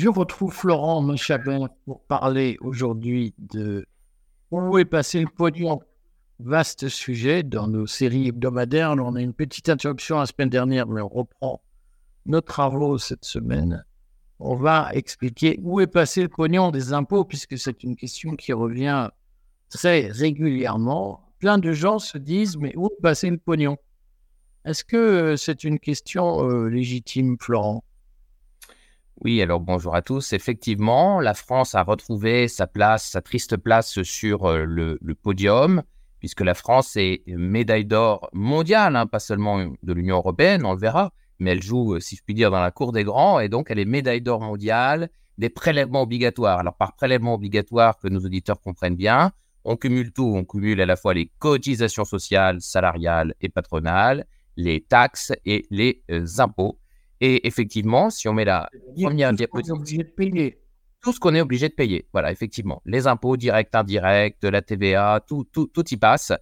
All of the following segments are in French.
Je retrouve Florent Monchabin pour parler aujourd'hui de où est passé le pognon. Vaste sujet dans nos séries hebdomadaires. on a une petite interruption la semaine dernière, mais on reprend nos travaux cette semaine. On va expliquer où est passé le pognon des impôts, puisque c'est une question qui revient très régulièrement. Plein de gens se disent, mais où est passé le pognon? Est-ce que euh, c'est une question euh, légitime, Florent? Oui, alors bonjour à tous. Effectivement, la France a retrouvé sa place, sa triste place sur euh, le, podium, puisque la France est médaille d'or mondiale, hein, pas seulement de l'Union européenne, on le verra, mais elle joue, euh, si je puis dire, dans la cour des grands, et donc elle est médaille d'or mondiale des prélèvements obligatoires. Alors par prélèvement obligatoire, que nos auditeurs comprennent bien, on cumule tout, on cumule à la fois les cotisations sociales, salariales et patronales, les taxes et les euh, impôts. Et effectivement, si on met la première diapositive, tout ce qu'on est obligé de payer. Voilà, effectivement, les impôts directs, indirects, la TVA, tout, tout, tout y passe.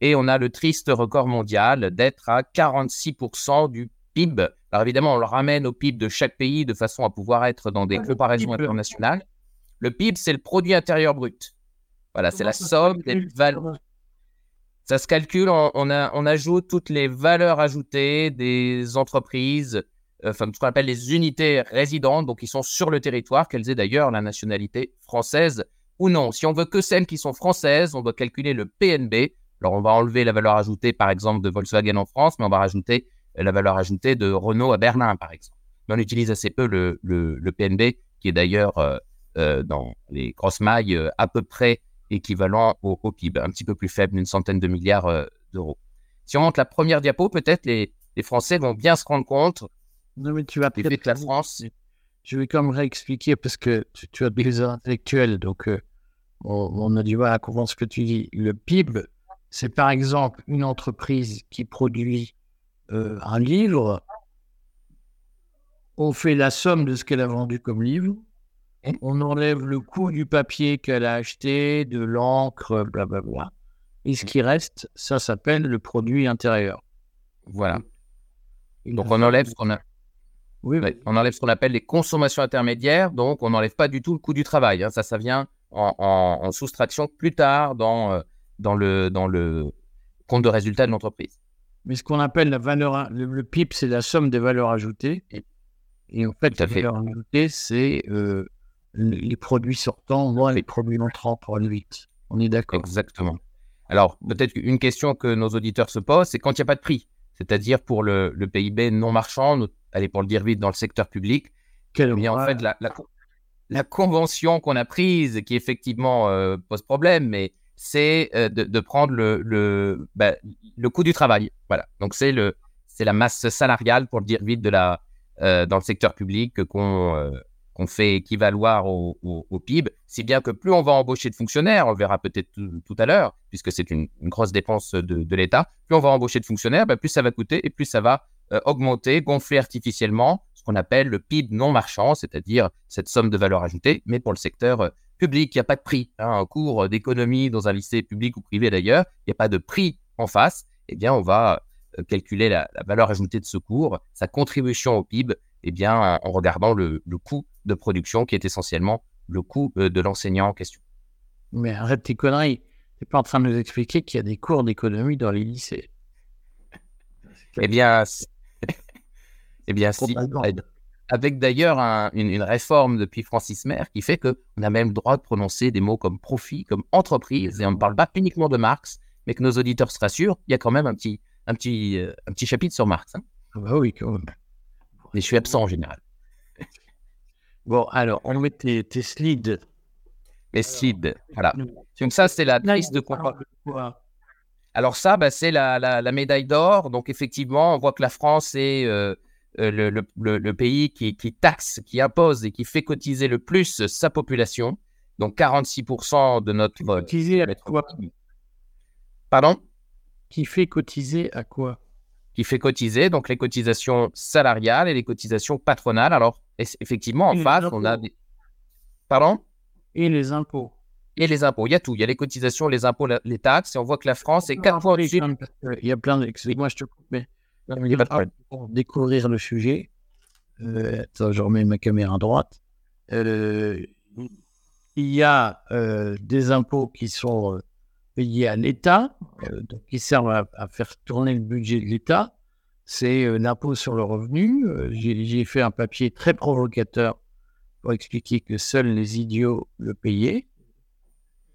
Et on a le triste record mondial d'être à 46% du PIB. Alors évidemment, on le ramène au PIB de chaque pays de façon à pouvoir être dans des comparaisons internationales. Le PIB, c'est le produit intérieur brut. Voilà, c'est la somme des valeurs. Ça se calcule, on, on, a, on ajoute toutes les valeurs ajoutées des entreprises, enfin, ce qu'on appelle les unités résidentes, donc qui sont sur le territoire, qu'elles aient d'ailleurs la nationalité française ou non. Si on veut que celles qui sont françaises, on doit calculer le PNB. Alors, on va enlever la valeur ajoutée, par exemple, de Volkswagen en France, mais on va rajouter euh, la valeur ajoutée de Renault à Berlin, par exemple. Mais on utilise assez peu le, le, PNB, qui est d'ailleurs euh, dans les grosses mailles à peu près équivalent au, PIB, un petit peu plus faible, d'une centaine de milliards d'euros. Si on monte la première diapo, peut-être les, les Français vont bien se rendre compte non, mais tu vas peut-être la France. Je vais quand même réexpliquer parce que tu, as des intellectuels, donc euh, on, a du mal à comprendre ce que tu dis. Le PIB, c'est par exemple une entreprise qui produit euh, un livre. On fait la somme de ce qu'elle a vendu comme livre. On enlève le coût du papier qu'elle a acheté, de l'encre, blablabla. Et ce qui reste, ça s'appelle le produit intérieur. Voilà. Donc on enlève ce qu'on a, oui, on enlève ce qu'on appelle les consommations intermédiaires, donc on n'enlève pas du tout le coût du travail. Hein. Ça, ça vient en, soustraction plus tard dans, euh, dans, le, dans le compte de résultat de l'entreprise. Mais ce qu'on appelle la valeur, le, PIB, c'est la somme des valeurs ajoutées. Et, en fait, la valeur ajoutée, c'est euh, les produits sortants moins les produits entrants pour. On est d'accord. Exactement. Alors, peut-être une question que nos auditeurs se posent, c'est quand il n'y a pas de prix, c'est-à-dire pour le, le PIB non marchand, allez, pour le dire vite, dans le secteur public. Quel bien, en fait, la, la, convention qu'on a prise, qui effectivement euh, pose problème, mais c'est euh, de, prendre le, le, bah, le coût du travail. Voilà. Donc, c'est le c'est la masse salariale, pour le dire vite, de la, euh, dans le secteur public qu'on qu'on fait équivaloir au, au, PIB, si bien que plus on va embaucher de fonctionnaires, on verra peut-être tout, à l'heure, puisque c'est une, grosse dépense de, de l'État, plus on va embaucher de fonctionnaires, bah, plus ça va coûter et plus ça va euh, augmenter, gonfler artificiellement ce qu'on appelle le PIB non marchand, c'est-à-dire cette somme de valeur ajoutée, mais pour le secteur euh, public, il n'y a pas de prix. Hein, un cours d'économie dans un lycée public ou privé d'ailleurs, il n'y a pas de prix en face. Eh bien, on va euh, calculer la, valeur ajoutée de ce cours, sa contribution au PIB, eh bien, en regardant le, coût de production qui est essentiellement le coût de l'enseignant en question. Mais arrête tes conneries. Tu n'es pas en train de nous expliquer qu'il y a des cours d'économie dans les lycées. Eh bien, eh bien, si. Avec d'ailleurs une, réforme depuis Francis Maire qui fait qu'on a même le droit de prononcer des mots comme profit, comme entreprise, et on ne parle pas uniquement de Marx, mais que nos auditeurs se rassurent, il y a quand même un petit, un petit, euh, un petit chapitre sur Marx. Hein. Ah bah oui, quand même. Mais je suis absent en général. Bon, alors, on met tes, tes slides. Les slides, voilà. Donc ça, c'est la triste de quoi? Alors ça, bah, c'est la, la, médaille d'or. Donc effectivement, on voit que la France est euh, euh, le, le, pays qui, qui, taxe, qui impose et qui fait cotiser le plus sa population. Donc 46% de notre... Cotiser à quoi? Pardon? Qui fait cotiser à quoi? Qui fait cotiser, donc les cotisations salariales et les cotisations patronales. Alors effectivement, en face, on a des... Pardon? Et les impôts et les impôts. Il y a tout. Il y a les cotisations, les impôts, les taxes. Et on voit que la France est quatre fois. Il y a plein de. Excuse-moi, je te coupe, mais pour découvrir le sujet, euh, attends, je remets ma caméra à droite. il y a des impôts qui sont payés à l'État, qui servent à, faire tourner le budget de l'État. C'est l'impôt sur le revenu. J'ai fait un papier très provocateur pour expliquer que seuls les idiots le payaient.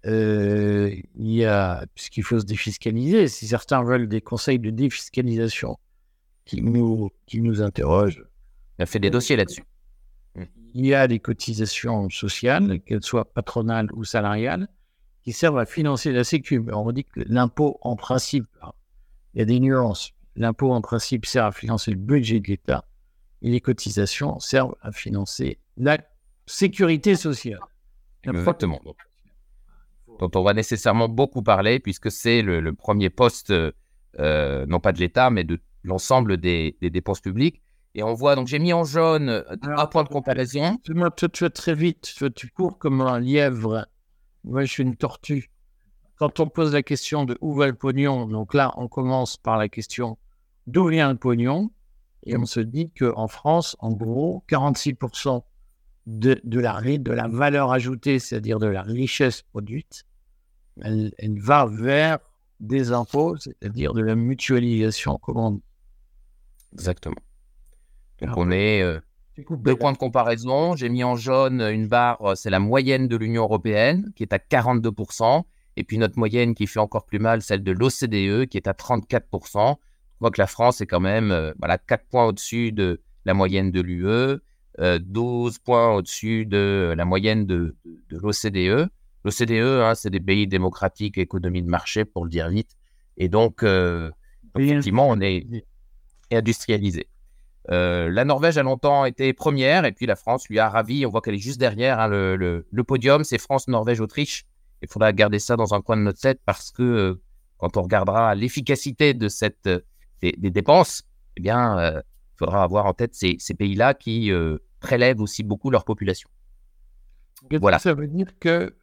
il y a, puisqu'il faut se défiscaliser, si certains veulent des conseils de défiscalisation qui nous, qui nous interrogent. On a fait des dossiers là-dessus. Il y a des cotisations sociales, qu'elles soient patronales ou salariales, qui servent à financer la Sécu. On dit que l'impôt, en principe, il y a des nuances. L'impôt, en principe, sert à financer le budget de l'État et les cotisations servent à financer la sécurité sociale. Exactement. Dont on va nécessairement beaucoup parler, puisque c'est le, premier poste, euh, non pas de l'État, mais de l'ensemble des, dépenses publiques. Et on voit, donc j'ai mis en jaune euh, un point de comparaison. Tu, tu, très vite, tu, cours comme un lièvre. Moi, je suis une tortue. Quand on pose la question de où va le pognon, donc là, on commence par la question d'où vient le pognon. Et on se dit qu'en France, en gros, 46% de, de, la, de la valeur ajoutée, c'est-à-dire de la richesse produite, elle, elle, va vers des impôts, c'est-à-dire de la mutualisation, Exactement. Donc on est euh, deux points de comparaison. J'ai mis en jaune une barre, euh, c'est la moyenne de l'Union européenne qui est à 42%. Et puis notre moyenne qui fait encore plus mal, celle de l'OCDE qui est à 34%. On voit que la France est quand même euh, voilà, 4 points au-dessus de la moyenne de l'UE, 12 points au-dessus de la moyenne de, de, l'OCDE. L'OCDE, hein, c'est des pays démocratiques, économie de marché pour le dire vite. Et donc, effectivement, on est industrialisée. Euh, la Norvège a longtemps été première et puis la France lui a ravi. On voit qu'elle est juste derrière. Hein, le, podium, c'est France, Norvège, Autriche. Il faudra garder ça dans un coin de notre tête parce que euh, quand on regardera l'efficacité de cette, euh, des, dépenses, eh bien, il faudra avoir en tête ces, pays-là qui prélèvent aussi beaucoup leur population. Voilà. Ça veut dire que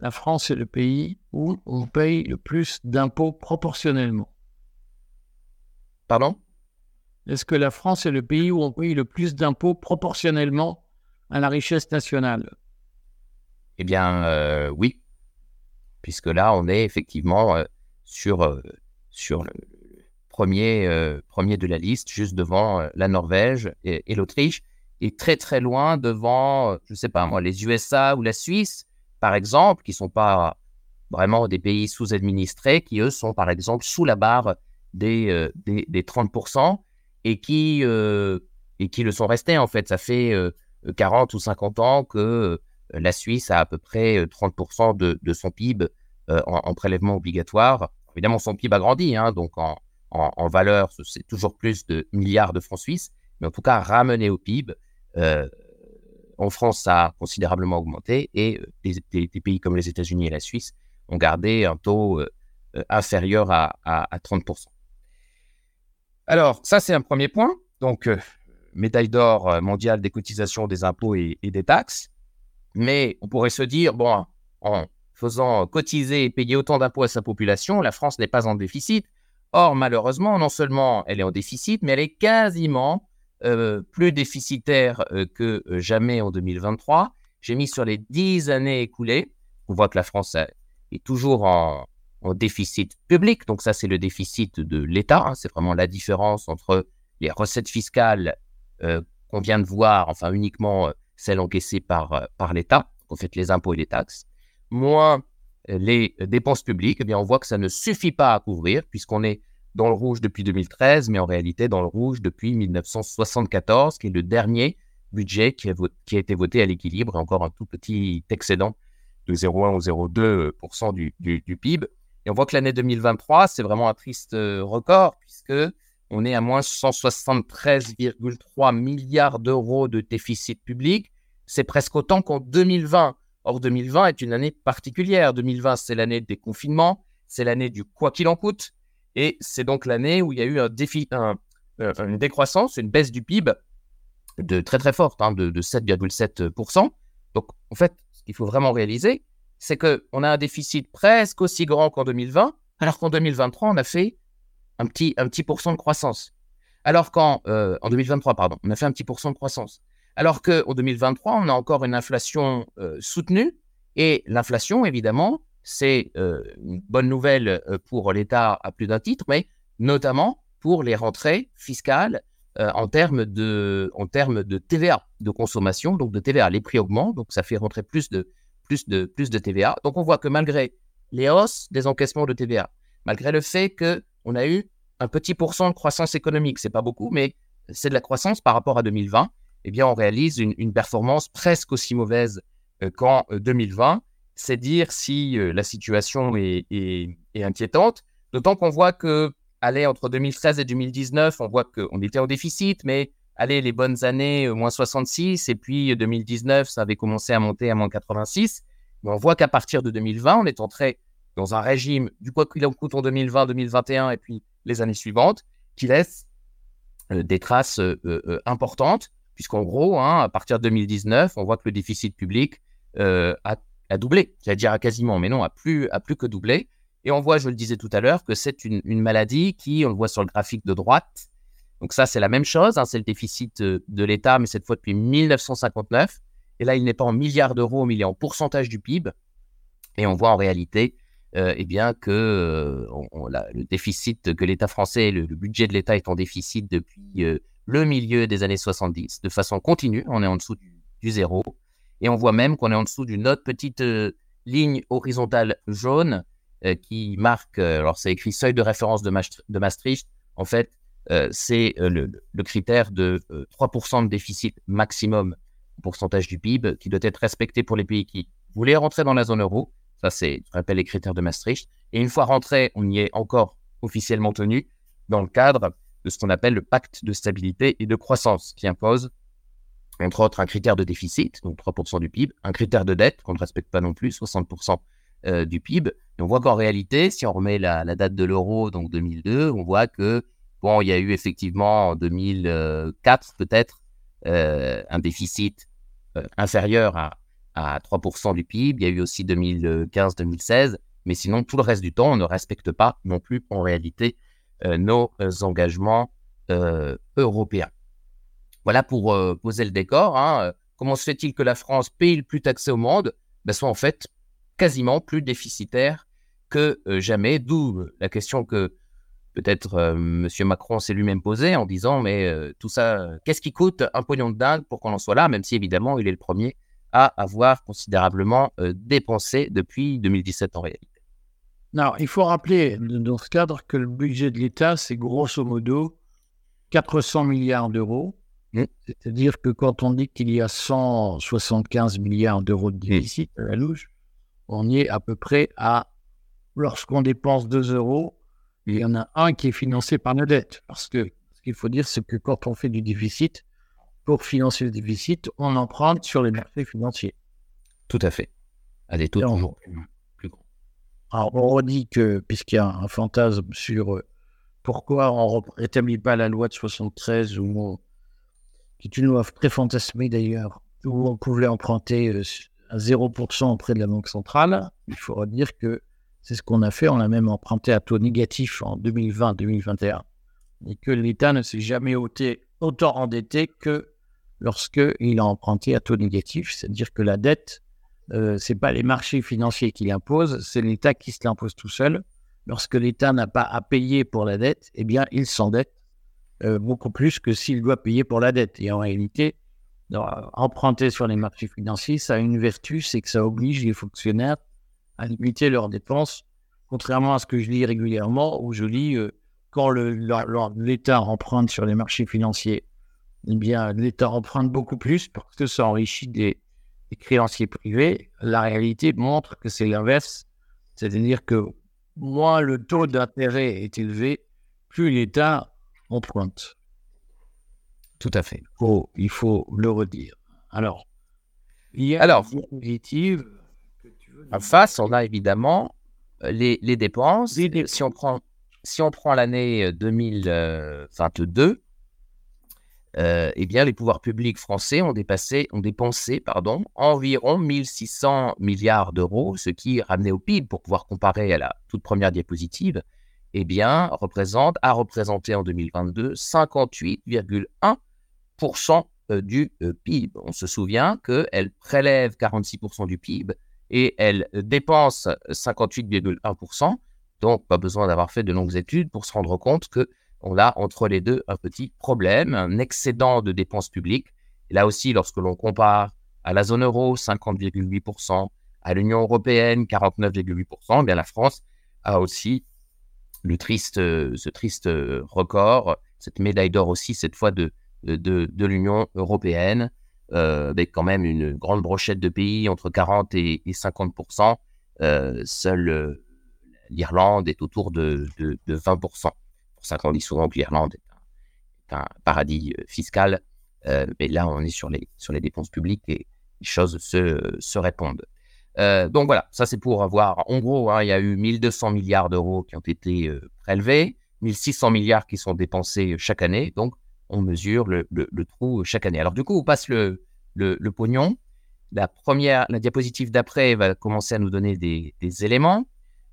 la France est le pays où on paye le plus d'impôts proportionnellement? Pardon? Est-ce que la France est le pays où on paye le plus d'impôts proportionnellement à la richesse nationale? Eh bien, euh, oui. Puisque là, on est effectivement euh, sur, euh, sur le premier, premier de la liste, juste devant la Norvège et, l'Autriche, et très très loin devant, je ne sais pas moi, les USA ou la Suisse, par exemple, qui ne sont pas vraiment des pays sous-administrés, qui eux sont par exemple sous la barre des, des, des 30% et qui, et qui le sont restés en fait. Ça fait 40 ou 50 ans que la Suisse a à peu près 30% de, de, son PIB en, prélèvement obligatoire. Évidemment, son PIB a grandi, hein, donc en, en, valeur, c'est toujours plus de milliards de francs suisses, mais en tout cas, ramené au PIB, en France, ça a considérablement augmenté et des, pays comme les États-Unis et la Suisse ont gardé un taux inférieur à, à, à 30%. Alors, ça, c'est un premier point. Donc, euh, médaille d'or euh, mondiale des cotisations, des impôts et, des taxes. Mais on pourrait se dire, bon, en faisant cotiser et payer autant d'impôts à sa population, la France n'est pas en déficit. Or, malheureusement, non seulement elle est en déficit, mais elle est quasiment euh, plus déficitaire que jamais en 2023. J'ai mis sur les dix années écoulées, on voit que la France est toujours en, en déficit public. Donc ça, c'est le déficit de l'État. Hein. C'est vraiment la différence entre les recettes fiscales euh, qu'on vient de voir, enfin uniquement euh, celles encaissées par, euh, par l'État, en fait les impôts et les taxes, moins les dépenses publiques. Eh bien, on voit que ça ne suffit pas à couvrir, puisqu'on est dans le rouge depuis 2013, mais en réalité dans le rouge depuis 1974, qui est le dernier budget qui a, qui a été voté à l'équilibre, encore un tout petit excédent de 0,1 ou 0,2% du, du, du PIB. Et on voit que l'année 2023, c'est vraiment un triste euh, record, puisque on est à moins 173,3 milliards d'euros de déficit public. C'est presque autant qu'en 2020. Or, 2020 est une année particulière. 2020, c'est l'année des confinements, c'est l'année du quoi qu'il en coûte. Et c'est donc l'année où il y a eu un défi, euh, une décroissance, une baisse du PIB de très très forte, hein, de, de 7,7%. Donc, en fait, ce qu'il faut vraiment réaliser, c'est qu'on a un déficit presque aussi grand qu'en 2020, alors qu'en 2023, on a fait un petit, un pourcent de croissance. Alors qu'en euh, en 2023, pardon, on a fait un petit pourcent de croissance. Alors qu'en 2023, on a encore une inflation soutenue. Et l'inflation, évidemment, c'est une bonne nouvelle pour l'État à plus d'un titre, mais notamment pour les rentrées fiscales en, termes de, en termes de TVA de consommation, donc de TVA. Les prix augmentent, donc ça fait rentrer plus de, plus de, plus de TVA. Donc on voit que malgré les hausses des encaissements de TVA, malgré le fait qu'on a eu un petit pourcent de croissance économique, c'est pas beaucoup, mais c'est de la croissance par rapport à 2020, eh bien on réalise une, performance presque aussi mauvaise euh, qu'en 2020. Euh, c'est dire si euh, la situation est, inquiétante, d'autant qu'on voit que, allez, entre 2013 et 2019, on voit qu'on était en déficit, mais allez, les bonnes années, moins 66, et puis 2019, ça avait commencé à monter à moins 86. Mais on voit qu'à partir de 2020, on est entré dans un régime du quoi qu'il en coûte en 2020, 2021 et puis les années suivantes, qui laisse euh, des traces euh, euh, importantes, puisqu'en gros, hein, à partir de 2019, on voit que le déficit public a, doublé, j'allais dire à quasiment, mais non, a plus, a plus que doublé. Et on voit, je le disais tout à l'heure, que c'est une, maladie qui, on le voit sur le graphique de droite, donc ça c'est la même chose, hein, c'est le déficit de l'État, mais cette fois depuis 1959. Et là, il n'est pas en milliards d'euros, mais il est en pourcentage du PIB. Et on voit en réalité euh, eh bien que euh, le déficit que l'État français, le, budget de l'État est en déficit depuis euh, le milieu des années 70, de façon continue. On est en dessous du, zéro. Et on voit même qu'on est en dessous d'une autre petite ligne horizontale jaune qui marque, alors c'est écrit seuil de référence de, Maastricht. En fait, c'est le, le, critère de 3% de déficit maximum pourcentage du PIB qui doit être respecté pour les pays qui voulaient rentrer dans la zone euro ça, c'est ce qu'on appelle les critères de Maastricht. Et une fois rentré, on y est encore officiellement tenu dans le cadre de ce qu'on appelle le pacte de stabilité et de croissance, qui impose, entre autres, un critère de déficit, donc 3% du PIB, un critère de dette qu'on ne respecte pas non plus, 60% euh, du PIB. On voit qu'en réalité, si on remet la, date de l'euro, donc 2002, on voit que, bon, il y a eu effectivement en 2004 peut-être euh, un déficit euh, inférieur à à 3% du PIB. Il y a eu aussi 2015-2016. Mais sinon, tout le reste du temps, on ne respecte pas non plus en réalité euh, nos engagements européens. Voilà pour poser le décor. Hein. Comment se fait-il que la France, pays le plus taxé au monde, ben, soit en fait quasiment plus déficitaire que jamais D'où la question que peut-être M. Macron s'est lui-même posée en disant mais tout ça, qu'est-ce qui coûte un pognon de dingue pour qu'on en soit là, même si évidemment il est le premier à avoir considérablement euh, dépensé depuis 2017 en réalité. Non, il faut rappeler dans ce cadre que le budget de l'État, c'est grosso modo 400 milliards d'euros. Mmh. C'est-à-dire que quand on dit qu'il y a 175 milliards d'euros de mmh. déficit à la louche, on y est à peu près à, lorsqu'on dépense 2 euros, il y en a un qui est financé par nos dettes. Parce que ce qu'il faut dire, c'est que quand on fait du déficit, pour financer le déficit, on emprunte sur les marchés financiers. Tout à fait. À des taux toujours plus, grands. Alors, on redit que, puisqu'il y a un fantasme sur euh, pourquoi on ne rétablit pas la loi de 73, où qui est une loi très fantasmée d'ailleurs, où on pouvait emprunter euh, à 0% auprès de la Banque centrale, il faut redire que c'est ce qu'on a fait. On a même emprunté à taux négatif en 2020-2021. Et que l'État ne s'est jamais autant endetté que lorsqu'il a emprunté à taux négatif, c'est-à-dire que la dette, euh, ce n'est pas les marchés financiers qui l'imposent, c'est l'État qui se l'impose tout seul. Lorsque l'État n'a pas à payer pour la dette, eh bien, il s'endette euh, beaucoup plus que s'il doit payer pour la dette. Et en réalité, emprunter sur les marchés financiers, ça a une vertu, c'est que ça oblige les fonctionnaires à limiter leurs dépenses, contrairement à ce que je lis régulièrement, où je lis euh, quand l'État emprunte sur les marchés financiers eh bien, l'État emprunte beaucoup plus parce que ça enrichit des, créanciers privés. La réalité montre que c'est l'inverse. C'est-à-dire que moins le taux d'intérêt est élevé, plus l'État emprunte. Tout à fait. il faut le redire. Alors, il y a Alors, En face, on a évidemment euh, les, les dépenses. Si on prend, si on prend l'année 2022, euh, eh bien, les pouvoirs publics français ont, dépassé, ont dépensé pardon, environ 1600 milliards d'euros, ce qui, ramené au PIB, pour pouvoir comparer à la toute première diapositive, eh bien, représente, a représenté en 2022 58,1% du PIB. On se souvient qu'elle prélève 46% du PIB et elle dépense 58,1%. Donc, pas besoin d'avoir fait de longues études pour se rendre compte que on a entre les deux un petit problème, un excédent de dépenses publiques. Là aussi, lorsque l'on compare à la zone euro, 50,8%, à l'Union européenne, 49,8%, eh bien la France a aussi le triste, ce triste record, cette médaille d'or aussi, cette fois de, de, l'Union européenne, avec quand même une grande brochette de pays entre 40 et, 50 euh, Seule euh, l'Irlande est autour de, de, 20% Pour ça qu'on dit souvent que l'Irlande est, un, paradis euh, fiscal, mais là on est sur les, sur les dépenses publiques et les choses se, répondent. donc voilà, ça c'est pour avoir, en gros, hein, il y a eu 1200 milliards d'euros qui ont été prélevés, 1600 milliards qui sont dépensés chaque année. Donc on mesure le, trou chaque année. Alors du coup, on passe le, le, pognon. La première, la diapositive d'après va commencer à nous donner des, éléments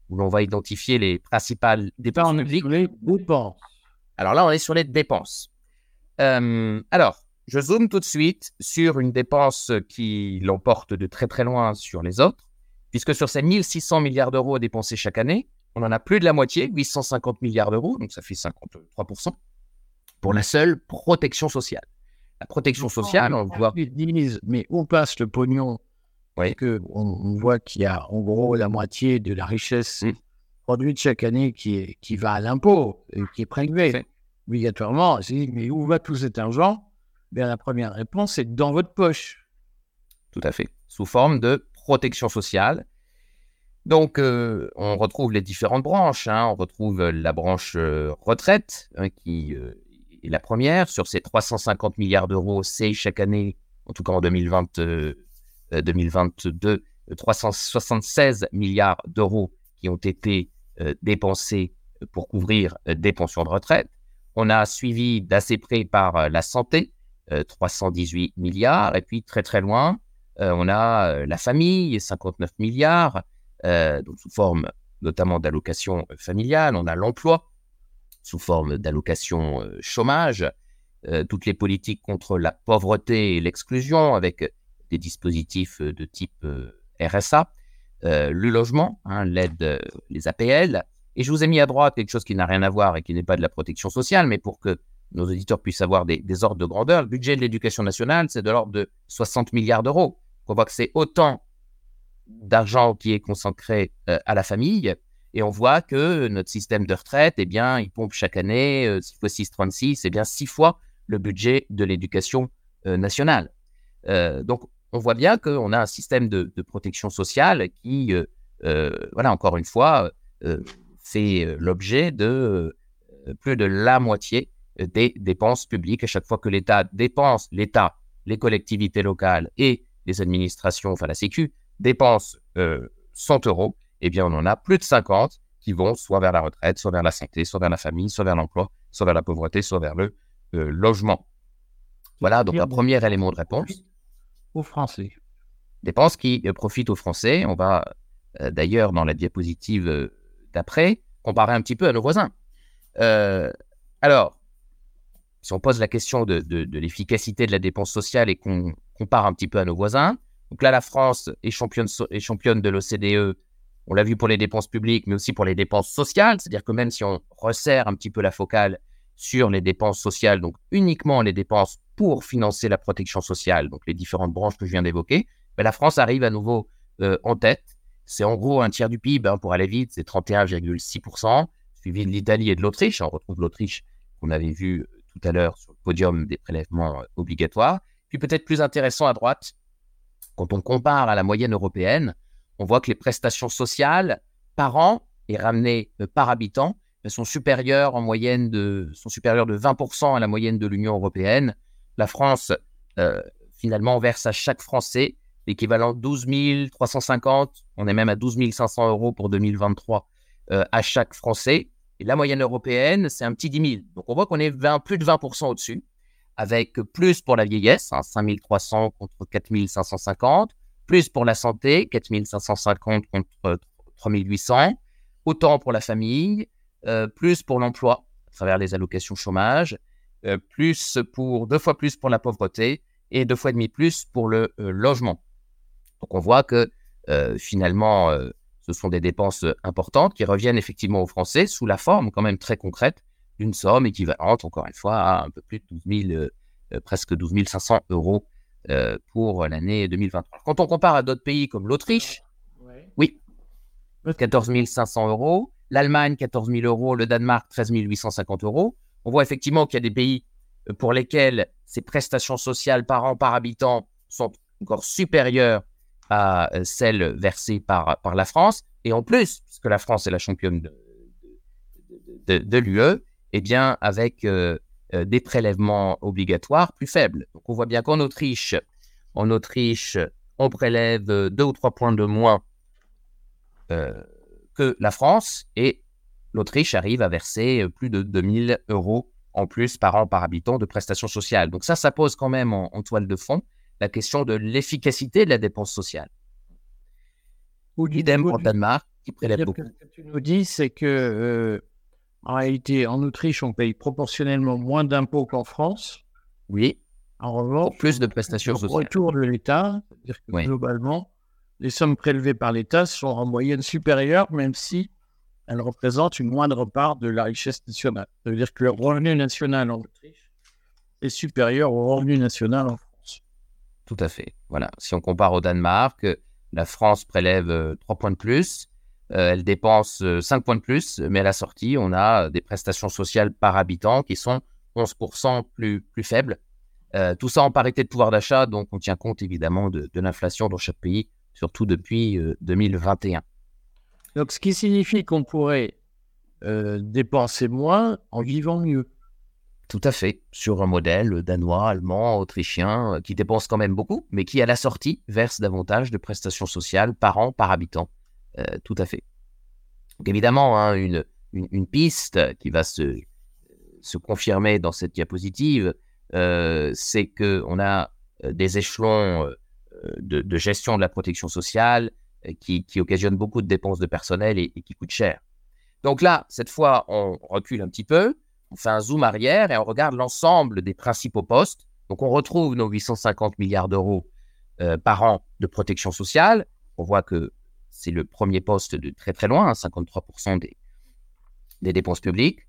où l'on va identifier les principales dépenses publiques. Alors là, on est sur les dépenses. Euh, alors, je zoome tout de suite sur une dépense qui l'emporte de très très loin sur les autres, puisque sur ces 1600 milliards d'euros dépensés chaque année, on en a plus de la moitié, 850 milliards d'euros, donc ça fait 53%, pour la seule protection sociale. La protection sociale, on voit. mais où passe le pognon? Oui. que on, voit qu'il y a en gros la moitié de la richesse mmh. produite chaque année qui, est, qui va à l'impôt et qui est prélevée obligatoirement. Mais où va tout cet argent? Bien, La première réponse, c'est dans votre poche. Tout à fait. Sous forme de protection sociale. Donc, euh, on retrouve les différentes branches. Hein. On retrouve la branche euh, retraite hein, qui euh, la première, sur ces 350 milliards d'euros, c'est chaque année, en tout cas en 2020, 2022, 376 milliards d'euros qui ont été euh, dépensés pour couvrir euh, des pensions de retraite. On a suivi d'assez près par euh, la santé, 318 milliards. Et puis très très loin, on a la famille, 59 milliards, donc sous forme notamment d'allocations familiales. On a l'emploi, sous forme d'allocation euh, chômage, euh, toutes les politiques contre la pauvreté et l'exclusion avec des dispositifs euh, de type RSA, le logement, hein, l'aide, les APL. Et je vous ai mis à droite quelque chose qui n'a rien à voir et qui n'est pas de la protection sociale, mais pour que nos auditeurs puissent avoir des, ordres de grandeur, le budget de l'éducation nationale, c'est de l'ordre de 60 milliards d'euros. On voit que c'est autant d'argent qui est consacré à la famille et on voit que notre système de retraite, eh bien, il pompe chaque année, 6 fois 6, 36, c'est bien 6 fois le budget de l'éducation euh, nationale. Euh, donc, on voit bien qu'on a un système de, protection sociale qui, euh, voilà, encore une fois, fait l'objet de plus de la moitié des dépenses publiques. À chaque fois que l'État dépense, l'État, les collectivités locales et les administrations, enfin la Sécu, dépensent 100 euros, eh bien, on en a plus de 50 qui vont soit vers la retraite, soit vers la santé, soit vers la famille, soit vers l'emploi, soit vers la pauvreté, soit vers le euh, logement. Voilà donc un premier élément de réponse. Aux Français. Dépenses qui euh, profitent aux Français. On va euh, d'ailleurs dans la diapositive d'après comparer un petit peu à nos voisins. alors, si on pose la question de, de l'efficacité de la dépense sociale et qu'on compare un petit peu à nos voisins, donc là la France est championne, est championne de l'OCDE on l'a vu pour les dépenses publiques, mais aussi pour les dépenses sociales. C'est-à-dire que même si on resserre un petit peu la focale sur les dépenses sociales, donc uniquement les dépenses pour financer la protection sociale, donc les différentes branches que je viens d'évoquer, ben la France arrive à nouveau euh, en tête. C'est en gros un tiers du PIB, hein, pour aller vite, c'est 31,6%, suivi de l'Italie et de l'Autriche. On retrouve l'Autriche qu'on avait vu euh, tout à l'heure sur le podium des prélèvements euh, obligatoires. Puis peut-être plus intéressant à droite, quand on compare à la moyenne européenne, on voit que les prestations sociales par an et ramenées euh, par habitant euh, sont supérieures en moyenne de, sont supérieures de 20% à la moyenne de l'Union européenne. La France, euh, finalement, verse à chaque Français l'équivalent de 12 350, on est même à 12 500 euros pour 2023 à chaque Français. Et la moyenne européenne, c'est un petit 10 000. Donc on voit qu'on est 20, plus de 20% au-dessus, avec plus pour la vieillesse, hein, 5 300 contre 4 550, plus pour la santé, 4550 contre 3800, autant pour la famille, euh, plus pour l'emploi à travers les allocations chômage, euh, plus pour deux fois plus pour la pauvreté et deux fois et demi plus pour le logement. Donc on voit que finalement, ce sont des dépenses importantes qui reviennent effectivement aux Français sous la forme quand même très concrète d'une somme équivalente, encore une fois, à un peu plus de 12 000, presque 12 500 euros pour l'année 2023. Quand on compare à d'autres pays comme l'Autriche, oui, 14 500 euros, l'Allemagne 14 000 euros, le Danemark 13 850 euros. On voit effectivement qu'il y a des pays pour lesquels ces prestations sociales par an, par habitant sont encore supérieures à celles versées par, par la France. Et en plus, puisque la France est la championne de, de, l'UE, eh bien, avec euh, euh, des prélèvements obligatoires plus faibles. Donc, on voit bien qu'en Autriche, en Autriche, on prélève deux ou trois points de moins euh, que la France et l'Autriche arrive à verser plus de 2000 euros en plus par an par habitant de prestations sociales. Donc ça, ça pose quand même en, toile de fond la question de l'efficacité de la dépense sociale. Ou idem pour Danemark, qui prélève beaucoup. Ce que tu nous dis, c'est que euh, en réalité, en Autriche, on paye proportionnellement moins d'impôts qu'en France. Oui. En revanche, plus de prestations sociales. Retour de l'État, c'est-à-dire que globalement, les sommes prélevées par l'État sont en moyenne supérieures, même si elles représentent une moindre part de la richesse nationale. Ça veut dire que le revenu national en Autriche est supérieur au revenu national en France. Tout à fait. Voilà. Si on compare au Danemark, la France prélève 3 euh, points de plus, euh, elle dépense 5 euh, points de plus, mais à la sortie, on a des prestations sociales par habitant qui sont 11% plus, plus faibles. tout ça en parité de pouvoir d'achat, donc on tient compte évidemment de, de l'inflation dans chaque pays surtout depuis 2021. Euh, Donc, ce qui signifie qu'on pourrait euh, dépenser moins en vivant mieux. Tout à fait, sur un modèle danois, allemand, autrichien, euh, qui dépense quand même beaucoup, mais qui à la sortie verse davantage de prestations sociales par an, par habitant. Tout à fait. Donc évidemment, hein, une, une, piste qui va se, se confirmer dans cette diapositive, c'est qu'on a des échelons de, gestion de la protection sociale euh, qui, qui, occasionne beaucoup de dépenses de personnel et, qui coûte cher. Donc là, cette fois, on recule un petit peu, on fait un zoom arrière et on regarde l'ensemble des principaux postes. Donc on retrouve nos 850 milliards d'euros euh, par an de protection sociale. On voit que c'est le premier poste de très très loin, 53% hein, des, dépenses publiques.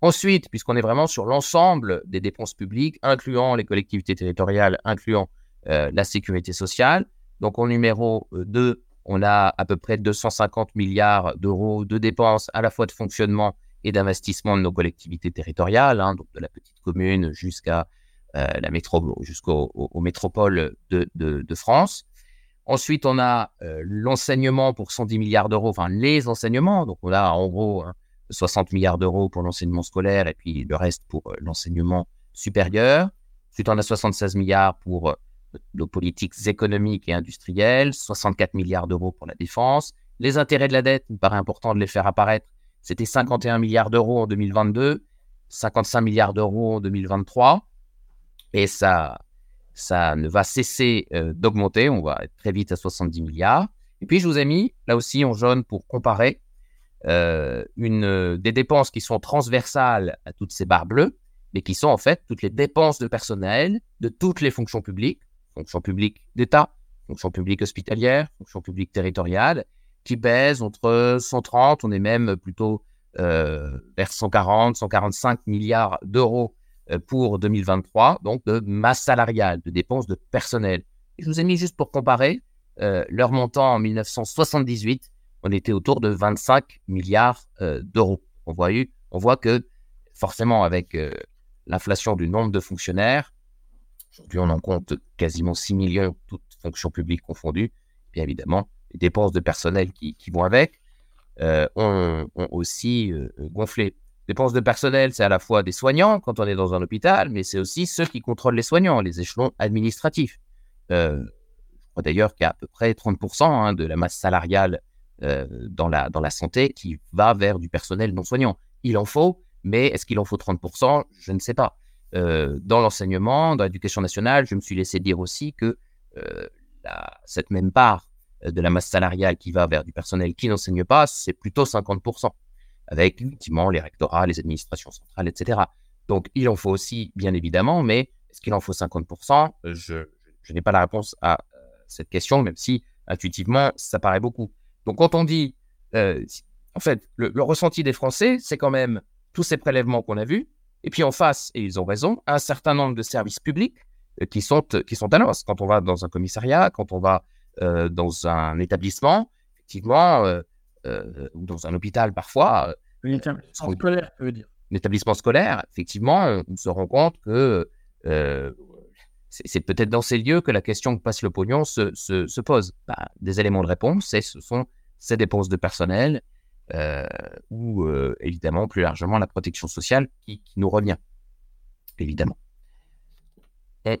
Ensuite, puisqu'on est vraiment sur l'ensemble des dépenses publiques, incluant les collectivités territoriales, incluant euh, la sécurité sociale. Donc, en numéro 2, euh, on a à peu près 250 milliards d'euros de dépenses à la fois de fonctionnement et d'investissement de nos collectivités territoriales, hein, donc de la petite commune jusqu'à euh, la métro, jusqu'aux métropoles de, France. Ensuite, on a l'enseignement pour 110 milliards d'euros, enfin les enseignements. Donc, on a en gros 60 hein, milliards d'euros pour l'enseignement scolaire et puis le reste pour l'enseignement supérieur. Ensuite, on a 76 milliards pour nos politiques économiques et industrielles, 64 milliards d'euros pour la défense. Les intérêts de la dette, il me paraît important de les faire apparaître, c'était 51 milliards d'euros en 2022, 55 milliards d'euros en 2023. Et ça, ça ne va cesser euh, d'augmenter. On va être très vite à 70 milliards. Et puis, je vous ai mis, là aussi, en jaune pour comparer euh, une, des dépenses qui sont transversales à toutes ces barres bleues, mais qui sont en fait toutes les dépenses de personnel de toutes les fonctions publiques fonction publique d'État, fonction publique hospitalière, fonction publique territoriale, qui pèse entre 130, on est même plutôt euh, vers 140, 145 milliards d'euros euh, pour 2023, donc de masse salariale, de dépenses de personnel. je vous ai mis juste pour comparer, euh, leur montant en 1978, on était autour de 25 milliards d'euros. On voit, on voit que forcément avec l'inflation du nombre de fonctionnaires, Aujourd'hui, on en compte quasiment 6 millions, toutes fonctions publiques confondues. Bien évidemment, les dépenses de personnel qui, vont avec euh, ont, aussi euh, gonflé. Dépenses de personnel, c'est à la fois des soignants quand on est dans un hôpital, mais c'est aussi ceux qui contrôlent les soignants, les échelons administratifs. Euh, je crois d'ailleurs qu'il y a à peu près 30% hein, de la masse salariale dans, la, dans la santé qui va vers du personnel non soignant. Il en faut, mais est-ce qu'il en faut 30% Je ne sais pas. Euh, dans l'enseignement, dans l'éducation nationale, je me suis laissé dire aussi que euh, cette même part euh, de la masse salariale qui va vers du personnel qui n'enseigne pas, c'est plutôt 50%, avec effectivement les rectorats, les administrations centrales, etc. Donc il en faut aussi, bien évidemment, mais Est-ce qu'il en faut 50% Je, je n'ai pas la réponse à cette question, même si intuitivement, ça paraît beaucoup. Donc quand on dit, en fait, le, le ressenti des Français, c'est quand même tous ces prélèvements qu'on a vus, et puis en face, et ils ont raison, un certain nombre de services publics qui sont, qui sont à l'os. Quand on va dans un commissariat, quand on va dans un établissement, effectivement, ou dans un hôpital parfois. Un établissement scolaire, veut dire. Un établissement scolaire, effectivement, on se rend compte que c'est peut-être dans ces lieux que la question que passe le pognon se, se, pose. Bah, des éléments de réponse, ce sont ces dépenses de personnel euh, ou euh, évidemment plus largement la protection sociale qui, nous revient, évidemment.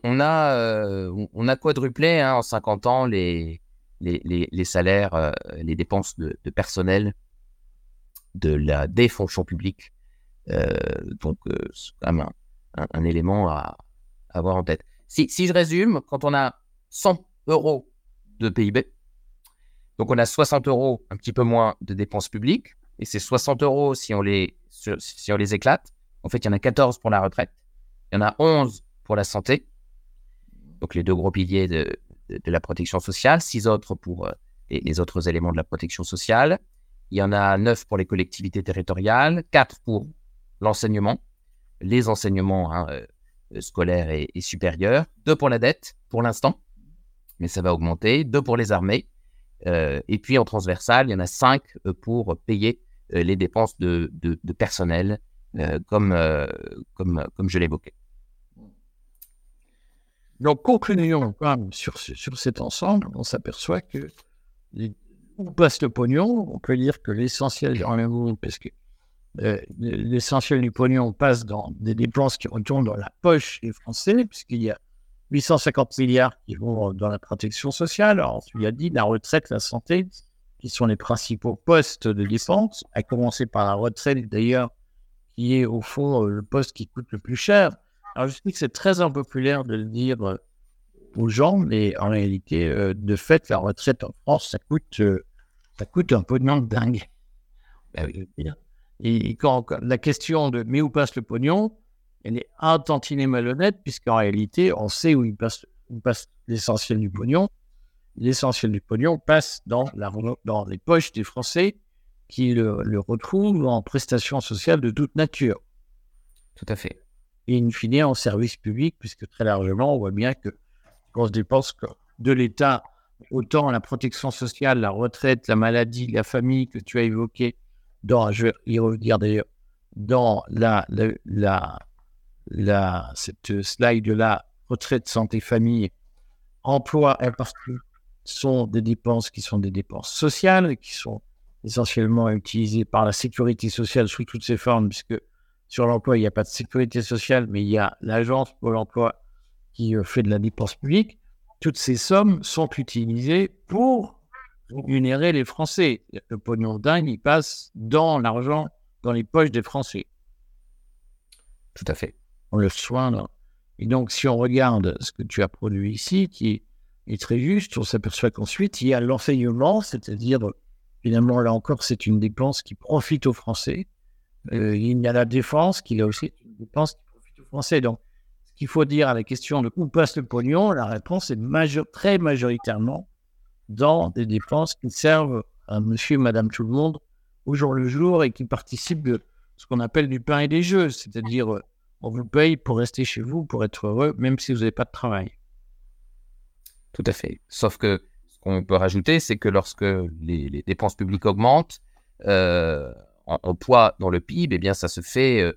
On, a, euh, on a quadruplé hein, en 50 ans les, les, salaires, les dépenses de, personnel de la, des fonctions publiques. donc, c'est quand même un, un élément à, avoir en tête. Si, je résume, quand on a 100 euros de PIB, donc on a 60 euros, un petit peu moins de dépenses publiques, et ces 60 euros, si on les, si on les éclate, en fait, il y en a 14 pour la retraite, il y en a 11 pour la santé, donc les deux gros piliers de, de, la protection sociale, 6 autres pour euh, les, autres éléments de la protection sociale, il y en a 9 pour les collectivités territoriales, 4 pour l'enseignement, les enseignements hein, euh, euh, scolaire et, supérieur. Deux pour la dette, pour l'instant, mais ça va augmenter. Deux pour les armées. Euh, et puis en transversal, il y en a cinq pour payer les dépenses de, de, personnel, comme, comme, comme je l'évoquais. Donc, conclusion quand même sur, sur cet ensemble, on s'aperçoit que où passe le pognon, on peut dire que l'essentiel parce que euh, l'essentiel du pognon passe dans des dépenses qui retournent dans la poche des Français, puisqu'il y a 850 milliards qui vont dans la protection sociale. Alors, tu l'as dit, la retraite, la santé, qui sont les principaux postes de défense, à commencer par la retraite d'ailleurs, qui est au fond euh, le poste qui coûte le plus cher. Alors, je sais que c'est très impopulaire de le dire euh, aux gens, mais en réalité, de fait, la retraite en France, ça coûte, ça coûte un pognon de dingue. Ben. Et quand, la question de mais où passe le pognon, elle est un tantinet malhonnête, puisqu'en réalité, on sait où il passe, l'essentiel du pognon. L'essentiel du pognon passe dans les poches des Français qui le, retrouvent en prestations sociales de toute nature. Tout à fait. Et in fine en service public, puisque très largement, on voit bien que on se dépense de l'État, autant la protection sociale, la retraite, la maladie, la famille que tu as évoqué, dans, je vais y revenir d'ailleurs, dans la, la, la, cette slide de la retraite santé famille, emploi imparti sont des dépenses qui sont des dépenses sociales, qui sont essentiellement utilisées par la sécurité sociale sous toutes ses formes, puisque sur l'emploi, il n'y a pas de sécurité sociale, mais il y a l'agence pour l'emploi qui euh, fait de la dépense publique. Toutes ces sommes sont utilisées pour rémunérer les Français. Le pognon dingue, il passe dans l'argent, dans les poches des Français. Tout à fait. On le soigne. Et donc, si on regarde ce que tu as produit ici, qui est très juste, on s'aperçoit qu'ensuite, il y a l'enseignement, c'est-à-dire, finalement, là encore, c'est une dépense qui profite aux Français. Euh, il y a la défense, qui est aussi une dépense qui profite aux Français. Donc, ce qu'il faut dire à la question de où passe le pognon, la réponse est très majoritairement dans des dépenses qui servent à monsieur et madame tout le monde au jour le jour et qui participent de ce qu'on appelle du pain et des jeux, c'est-à-dire euh, on vous paye pour rester chez vous, pour être heureux, même si vous n'avez pas de travail. Tout à fait. Sauf que ce qu'on peut rajouter, c'est que lorsque les, dépenses publiques augmentent euh, en, poids dans le PIB, eh bien, ça se fait euh,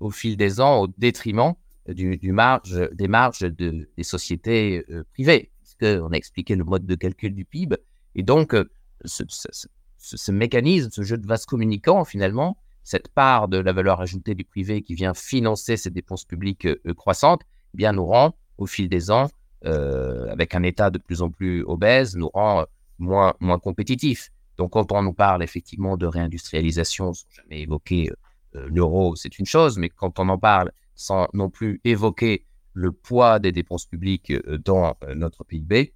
au fil des ans au détriment du, marge, des marges de, des sociétés privées on a expliqué le mode de calcul du PIB. Et donc, euh, ce, mécanisme, ce jeu de vase communicant, finalement, cette part de la valeur ajoutée du privé qui vient financer ces dépenses publiques euh, croissantes, eh bien nous rend, au fil des ans, euh, avec un État de plus en plus obèse, nous rend moins, moins compétitifs. Donc, quand on nous parle effectivement de réindustrialisation, sans jamais évoquer l'euro, c'est une chose, mais quand on en parle sans non plus évoquer le poids des dépenses publiques euh, dans euh, notre PIB,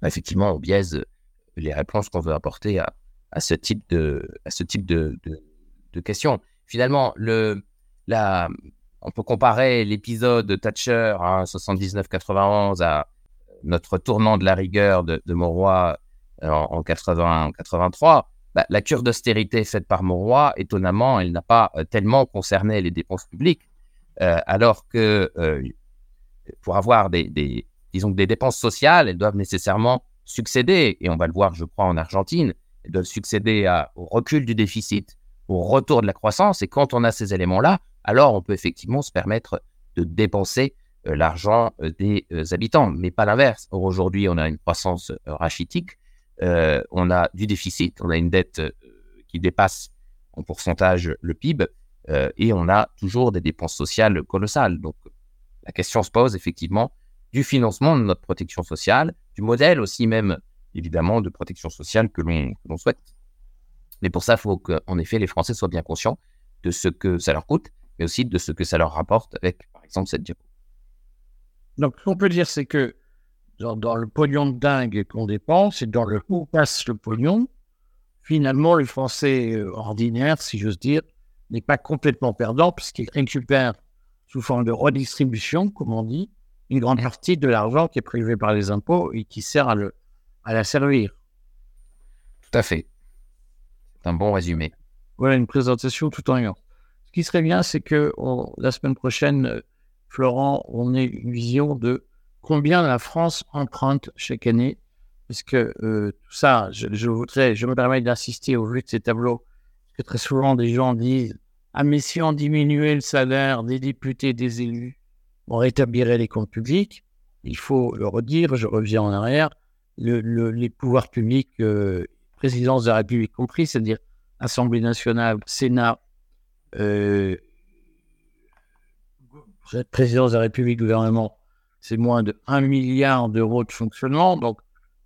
bah, effectivement, on biaise euh, les réponses qu'on veut apporter à, ce type de, à ce type de, questions. Finalement, le, la, on peut comparer l'épisode de Thatcher hein, 79-91 à notre tournant de la rigueur de, de euh, en, 83. Bah, la cure d'austérité faite par Mauroy, étonnamment, elle n'a pas euh, tellement concerné les dépenses publiques, euh, alors que pour avoir des, disons, des dépenses sociales, elles doivent nécessairement succéder, et on va le voir, je crois, en Argentine, elles doivent succéder au recul du déficit, au retour de la croissance. Et quand on a ces éléments-là, alors on peut effectivement se permettre de dépenser euh, l'argent euh, des euh, habitants, mais pas l'inverse. Aujourd'hui, on a une croissance rachitique, on a du déficit, on a une dette qui dépasse en pourcentage le PIB, et on a toujours des dépenses sociales colossales. Donc, la question se pose effectivement du financement de notre protection sociale, du modèle aussi même, évidemment, de protection sociale que l'on souhaite. Mais pour ça, il faut qu'en effet, les Français soient bien conscients de ce que ça leur coûte, mais aussi de ce que ça leur rapporte avec, par exemple, cette diapo. Donc, ce qu'on peut dire, c'est que dans, le pognon de dingue qu'on dépense et dans le où passe le pognon, finalement, le Français euh, ordinaire, si j'ose dire, n'est pas complètement perdant puisqu'il récupère sous forme de redistribution, comme on dit, une grande partie de l'argent qui est prélevé par les impôts et qui sert à, le, à la servir. Tout à fait. C'est un bon résumé. Voilà une présentation tout en rien. Ce qui serait bien, c'est que la semaine prochaine, euh, Florent, on ait une vision de combien la France emprunte chaque année? Parce que euh, tout ça, je, voudrais, je me permets d'insister au vu de ces tableaux, parce que très souvent des gens disent Ah, mais si on diminuait le salaire des députés, des élus, on rétablirait les comptes publics. Il faut le redire, je reviens en arrière, les pouvoirs publics, euh, présidence de la République compris, c'est-à-dire Assemblée nationale, Sénat, euh, présidence de la République, gouvernement, c'est moins de 1 milliard d'euros de fonctionnement. Donc,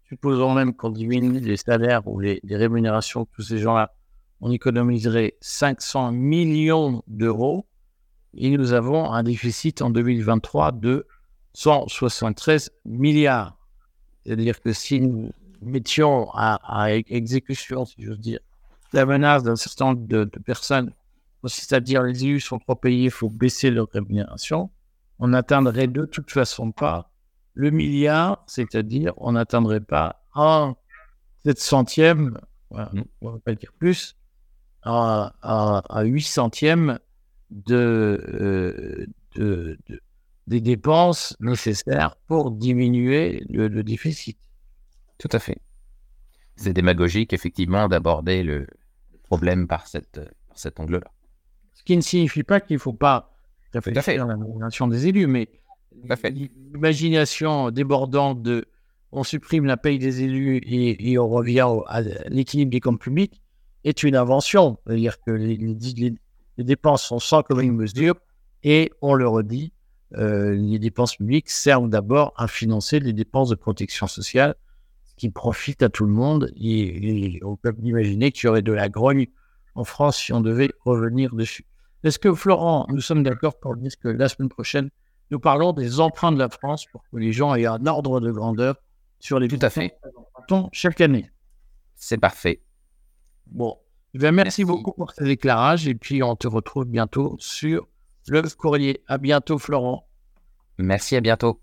supposons même qu'on diminue les salaires ou les, rémunérations de tous ces gens-là, on économiserait 500 millions d'euros et nous avons un déficit en 2023 de 173 milliards. C'est-à-dire que si nous mettions à, exécution, si j'ose dire, la menace d'un certain nombre de, personnes, c'est-à-dire les élus sont trop payés, il faut baisser leur rémunération, on n'atteindrait de toute façon pas le milliard, c'est-à-dire on n'atteindrait pas un sept centième, mmh. on ne va pas dire plus, à, à, 8 centièmes euh, de, des dépenses nécessaires pour diminuer le, déficit. Tout à fait. C'est démagogique, effectivement, d'aborder le problème par, cette, cet angle-là. Ce qui ne signifie pas qu'il ne faut pas réfléchir à la nomination des élus, mais l'imagination débordante de on supprime la paye des élus et, on revient à l'équilibre des comptes publics est une invention. C'est-à-dire que les, les dépenses sont sans commune mesure et on le redit, euh, les dépenses publiques servent d'abord à financer les dépenses de protection sociale qui profitent à tout le monde et, on peut imaginer qu'il y aurait de la grogne en France si on devait revenir dessus. Est-ce que Florent, nous sommes d'accord pour dire que la semaine prochaine, nous parlons des emprunts de la France pour que les gens aient un ordre de grandeur sur les tout à fait chaque année? C'est parfait. Bon, eh merci, beaucoup pour ces éclairages et puis on te retrouve bientôt sur le courrier. À bientôt, Florent. Merci, à bientôt.